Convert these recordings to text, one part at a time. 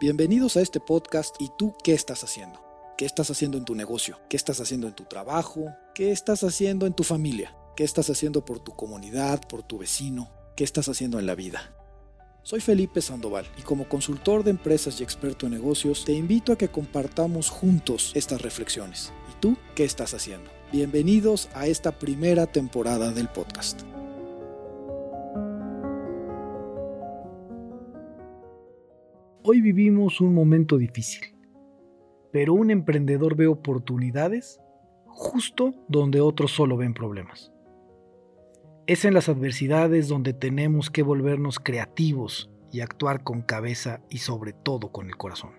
Bienvenidos a este podcast y tú qué estás haciendo. ¿Qué estás haciendo en tu negocio? ¿Qué estás haciendo en tu trabajo? ¿Qué estás haciendo en tu familia? ¿Qué estás haciendo por tu comunidad, por tu vecino? ¿Qué estás haciendo en la vida? Soy Felipe Sandoval y como consultor de empresas y experto en negocios te invito a que compartamos juntos estas reflexiones. ¿Y tú qué estás haciendo? Bienvenidos a esta primera temporada del podcast. Hoy vivimos un momento difícil, pero un emprendedor ve oportunidades justo donde otros solo ven problemas. Es en las adversidades donde tenemos que volvernos creativos y actuar con cabeza y sobre todo con el corazón.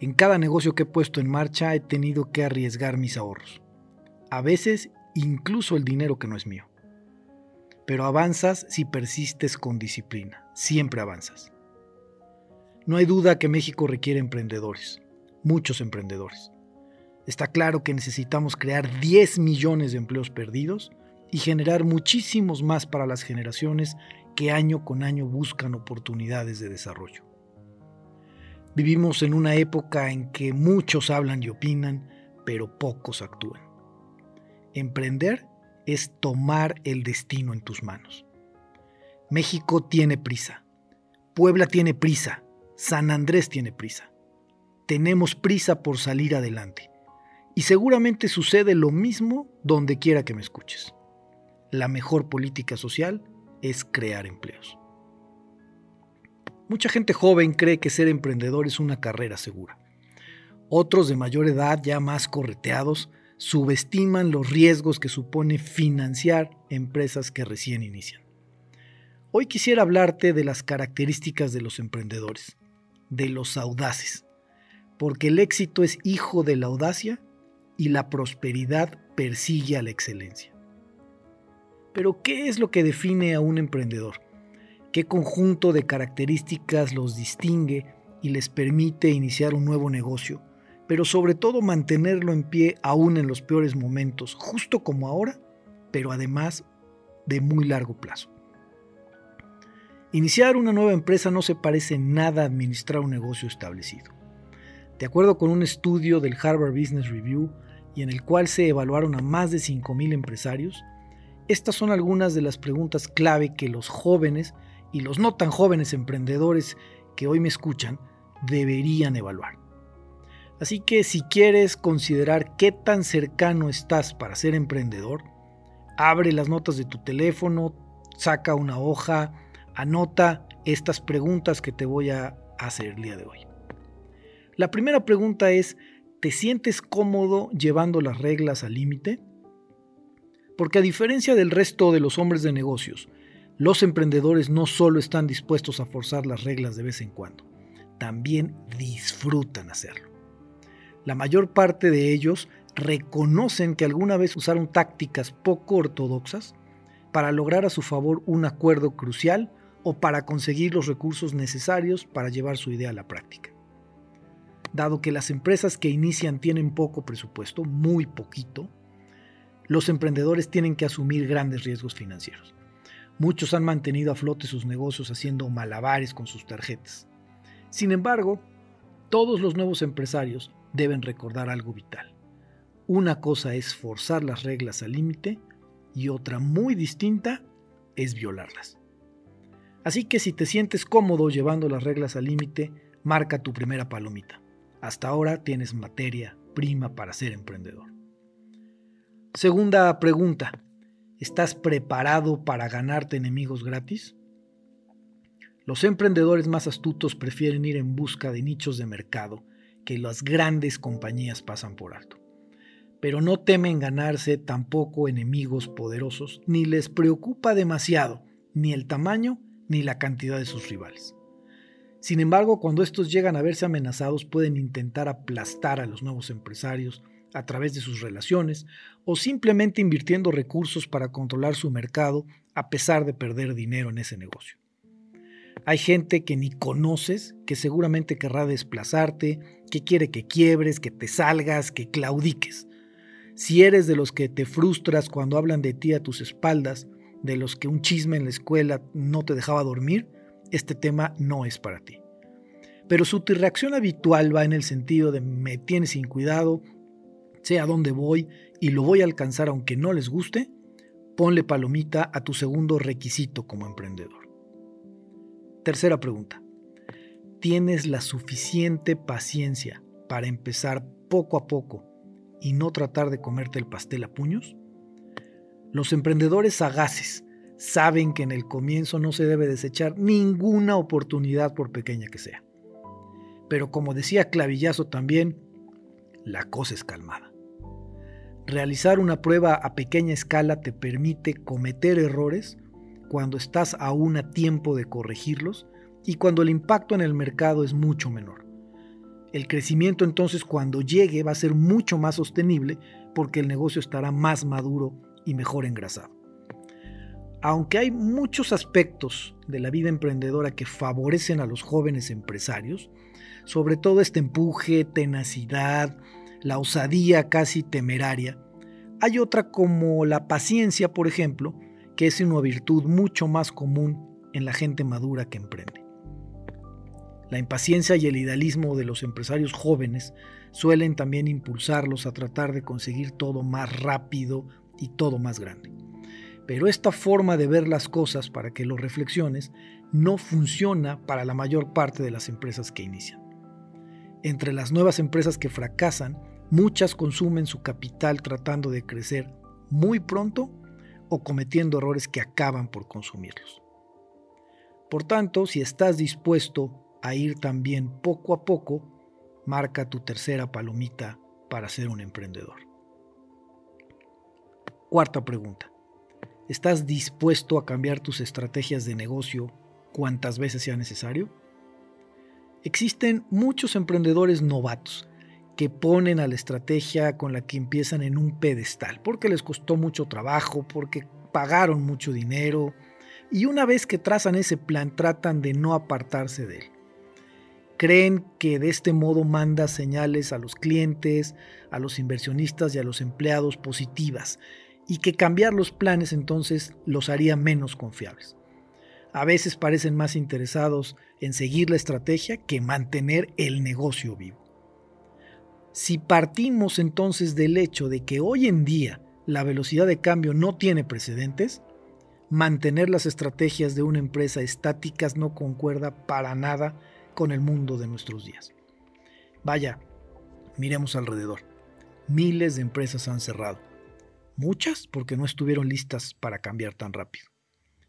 En cada negocio que he puesto en marcha he tenido que arriesgar mis ahorros, a veces incluso el dinero que no es mío. Pero avanzas si persistes con disciplina, siempre avanzas. No hay duda que México requiere emprendedores, muchos emprendedores. Está claro que necesitamos crear 10 millones de empleos perdidos y generar muchísimos más para las generaciones que año con año buscan oportunidades de desarrollo. Vivimos en una época en que muchos hablan y opinan, pero pocos actúan. Emprender es tomar el destino en tus manos. México tiene prisa. Puebla tiene prisa. San Andrés tiene prisa. Tenemos prisa por salir adelante. Y seguramente sucede lo mismo donde quiera que me escuches. La mejor política social es crear empleos. Mucha gente joven cree que ser emprendedor es una carrera segura. Otros de mayor edad, ya más correteados, subestiman los riesgos que supone financiar empresas que recién inician. Hoy quisiera hablarte de las características de los emprendedores de los audaces, porque el éxito es hijo de la audacia y la prosperidad persigue a la excelencia. Pero, ¿qué es lo que define a un emprendedor? ¿Qué conjunto de características los distingue y les permite iniciar un nuevo negocio, pero sobre todo mantenerlo en pie aún en los peores momentos, justo como ahora, pero además de muy largo plazo? Iniciar una nueva empresa no se parece nada a administrar un negocio establecido. De acuerdo con un estudio del Harvard Business Review y en el cual se evaluaron a más de 5.000 empresarios, estas son algunas de las preguntas clave que los jóvenes y los no tan jóvenes emprendedores que hoy me escuchan deberían evaluar. Así que si quieres considerar qué tan cercano estás para ser emprendedor, abre las notas de tu teléfono, saca una hoja, Anota estas preguntas que te voy a hacer el día de hoy. La primera pregunta es, ¿te sientes cómodo llevando las reglas al límite? Porque a diferencia del resto de los hombres de negocios, los emprendedores no solo están dispuestos a forzar las reglas de vez en cuando, también disfrutan hacerlo. La mayor parte de ellos reconocen que alguna vez usaron tácticas poco ortodoxas para lograr a su favor un acuerdo crucial o para conseguir los recursos necesarios para llevar su idea a la práctica. Dado que las empresas que inician tienen poco presupuesto, muy poquito, los emprendedores tienen que asumir grandes riesgos financieros. Muchos han mantenido a flote sus negocios haciendo malabares con sus tarjetas. Sin embargo, todos los nuevos empresarios deben recordar algo vital. Una cosa es forzar las reglas al límite y otra muy distinta es violarlas. Así que si te sientes cómodo llevando las reglas al límite, marca tu primera palomita. Hasta ahora tienes materia prima para ser emprendedor. Segunda pregunta. ¿Estás preparado para ganarte enemigos gratis? Los emprendedores más astutos prefieren ir en busca de nichos de mercado que las grandes compañías pasan por alto. Pero no temen ganarse tampoco enemigos poderosos, ni les preocupa demasiado ni el tamaño ni la cantidad de sus rivales. Sin embargo, cuando estos llegan a verse amenazados, pueden intentar aplastar a los nuevos empresarios a través de sus relaciones o simplemente invirtiendo recursos para controlar su mercado a pesar de perder dinero en ese negocio. Hay gente que ni conoces, que seguramente querrá desplazarte, que quiere que quiebres, que te salgas, que claudiques. Si eres de los que te frustras cuando hablan de ti a tus espaldas, de los que un chisme en la escuela no te dejaba dormir, este tema no es para ti. pero su reacción habitual va en el sentido de me tienes sin cuidado, sé a dónde voy y lo voy a alcanzar aunque no les guste, ponle palomita a tu segundo requisito como emprendedor. Tercera pregunta. ¿Tienes la suficiente paciencia para empezar poco a poco y no tratar de comerte el pastel a puños? Los emprendedores sagaces saben que en el comienzo no se debe desechar ninguna oportunidad por pequeña que sea. Pero como decía Clavillazo también, la cosa es calmada. Realizar una prueba a pequeña escala te permite cometer errores cuando estás aún a tiempo de corregirlos y cuando el impacto en el mercado es mucho menor. El crecimiento entonces cuando llegue va a ser mucho más sostenible porque el negocio estará más maduro y mejor engrasado. Aunque hay muchos aspectos de la vida emprendedora que favorecen a los jóvenes empresarios, sobre todo este empuje, tenacidad, la osadía casi temeraria, hay otra como la paciencia, por ejemplo, que es una virtud mucho más común en la gente madura que emprende. La impaciencia y el idealismo de los empresarios jóvenes suelen también impulsarlos a tratar de conseguir todo más rápido y todo más grande. Pero esta forma de ver las cosas para que lo reflexiones no funciona para la mayor parte de las empresas que inician. Entre las nuevas empresas que fracasan, muchas consumen su capital tratando de crecer muy pronto o cometiendo errores que acaban por consumirlos. Por tanto, si estás dispuesto a ir también poco a poco, marca tu tercera palomita para ser un emprendedor. Cuarta pregunta. ¿Estás dispuesto a cambiar tus estrategias de negocio cuantas veces sea necesario? Existen muchos emprendedores novatos que ponen a la estrategia con la que empiezan en un pedestal, porque les costó mucho trabajo, porque pagaron mucho dinero, y una vez que trazan ese plan tratan de no apartarse de él. Creen que de este modo manda señales a los clientes, a los inversionistas y a los empleados positivas, y que cambiar los planes entonces los haría menos confiables. A veces parecen más interesados en seguir la estrategia que mantener el negocio vivo. Si partimos entonces del hecho de que hoy en día la velocidad de cambio no tiene precedentes, mantener las estrategias de una empresa estáticas no concuerda para nada con el mundo de nuestros días. Vaya, miremos alrededor. Miles de empresas han cerrado. Muchas porque no estuvieron listas para cambiar tan rápido.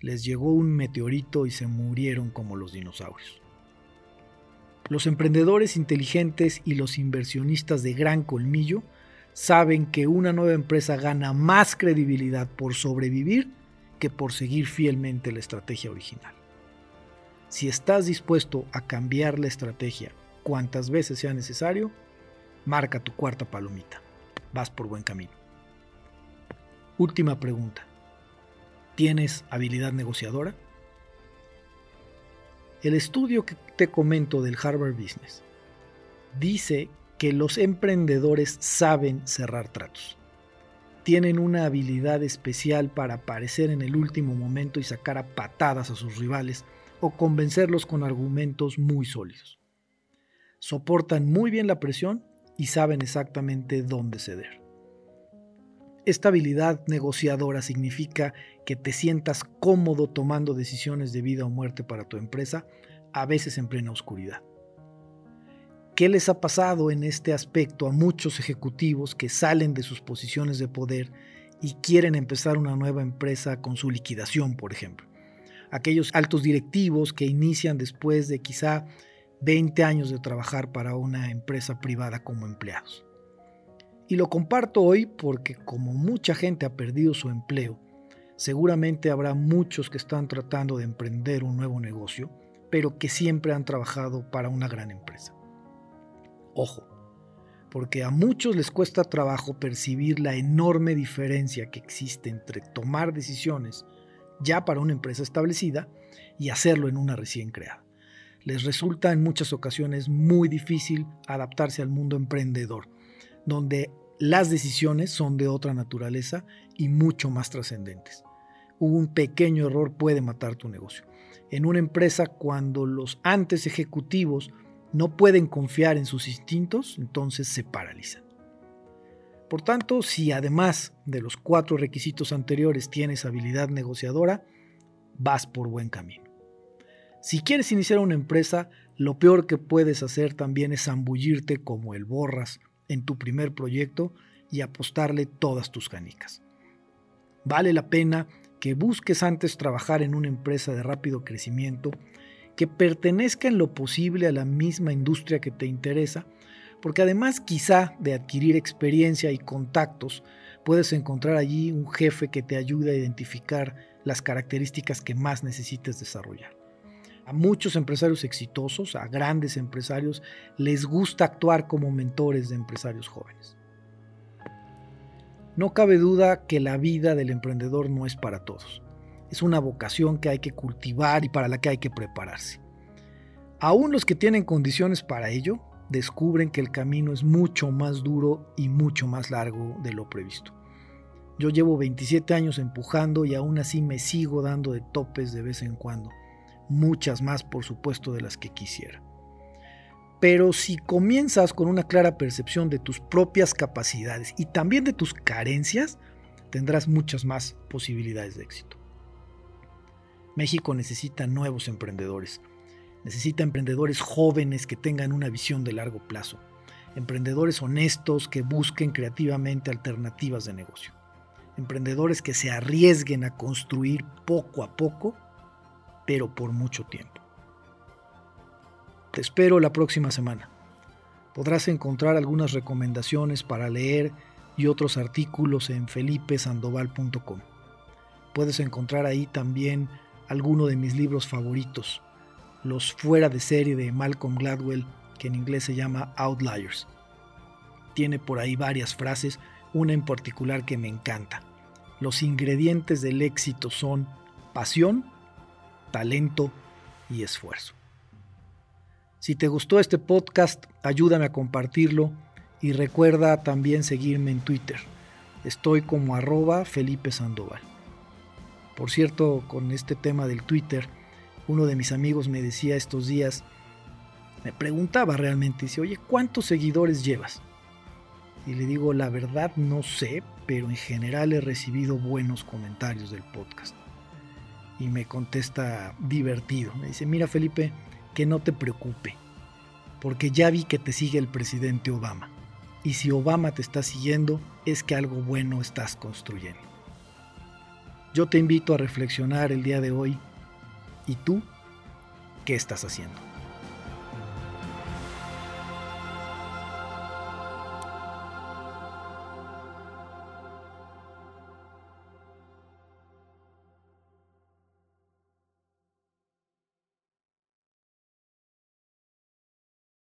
Les llegó un meteorito y se murieron como los dinosaurios. Los emprendedores inteligentes y los inversionistas de gran colmillo saben que una nueva empresa gana más credibilidad por sobrevivir que por seguir fielmente la estrategia original. Si estás dispuesto a cambiar la estrategia cuantas veces sea necesario, marca tu cuarta palomita. Vas por buen camino. Última pregunta. ¿Tienes habilidad negociadora? El estudio que te comento del Harvard Business dice que los emprendedores saben cerrar tratos. Tienen una habilidad especial para aparecer en el último momento y sacar a patadas a sus rivales o convencerlos con argumentos muy sólidos. Soportan muy bien la presión y saben exactamente dónde ceder. Esta habilidad negociadora significa que te sientas cómodo tomando decisiones de vida o muerte para tu empresa, a veces en plena oscuridad. ¿Qué les ha pasado en este aspecto a muchos ejecutivos que salen de sus posiciones de poder y quieren empezar una nueva empresa con su liquidación, por ejemplo? aquellos altos directivos que inician después de quizá 20 años de trabajar para una empresa privada como empleados. Y lo comparto hoy porque como mucha gente ha perdido su empleo, seguramente habrá muchos que están tratando de emprender un nuevo negocio, pero que siempre han trabajado para una gran empresa. Ojo, porque a muchos les cuesta trabajo percibir la enorme diferencia que existe entre tomar decisiones ya para una empresa establecida y hacerlo en una recién creada. Les resulta en muchas ocasiones muy difícil adaptarse al mundo emprendedor, donde las decisiones son de otra naturaleza y mucho más trascendentes. Un pequeño error puede matar tu negocio. En una empresa, cuando los antes ejecutivos no pueden confiar en sus instintos, entonces se paralizan. Por tanto, si además de los cuatro requisitos anteriores tienes habilidad negociadora, vas por buen camino. Si quieres iniciar una empresa, lo peor que puedes hacer también es zambullirte como el borras en tu primer proyecto y apostarle todas tus canicas. Vale la pena que busques antes trabajar en una empresa de rápido crecimiento que pertenezca en lo posible a la misma industria que te interesa, porque además quizá de adquirir experiencia y contactos, puedes encontrar allí un jefe que te ayude a identificar las características que más necesites desarrollar. Muchos empresarios exitosos, a grandes empresarios, les gusta actuar como mentores de empresarios jóvenes. No cabe duda que la vida del emprendedor no es para todos. Es una vocación que hay que cultivar y para la que hay que prepararse. Aún los que tienen condiciones para ello descubren que el camino es mucho más duro y mucho más largo de lo previsto. Yo llevo 27 años empujando y aún así me sigo dando de topes de vez en cuando muchas más por supuesto de las que quisiera. Pero si comienzas con una clara percepción de tus propias capacidades y también de tus carencias, tendrás muchas más posibilidades de éxito. México necesita nuevos emprendedores. Necesita emprendedores jóvenes que tengan una visión de largo plazo. Emprendedores honestos que busquen creativamente alternativas de negocio. Emprendedores que se arriesguen a construir poco a poco pero por mucho tiempo. Te espero la próxima semana. Podrás encontrar algunas recomendaciones para leer y otros artículos en felipesandoval.com. Puedes encontrar ahí también alguno de mis libros favoritos, los fuera de serie de Malcolm Gladwell, que en inglés se llama Outliers. Tiene por ahí varias frases, una en particular que me encanta. Los ingredientes del éxito son pasión, talento y esfuerzo. Si te gustó este podcast, ayúdame a compartirlo y recuerda también seguirme en Twitter. Estoy como arroba Felipe Sandoval. Por cierto, con este tema del Twitter, uno de mis amigos me decía estos días, me preguntaba realmente, dice, oye, ¿cuántos seguidores llevas? Y le digo, la verdad no sé, pero en general he recibido buenos comentarios del podcast y me contesta divertido. Me dice, mira Felipe, que no te preocupe, porque ya vi que te sigue el presidente Obama. Y si Obama te está siguiendo, es que algo bueno estás construyendo. Yo te invito a reflexionar el día de hoy. ¿Y tú qué estás haciendo?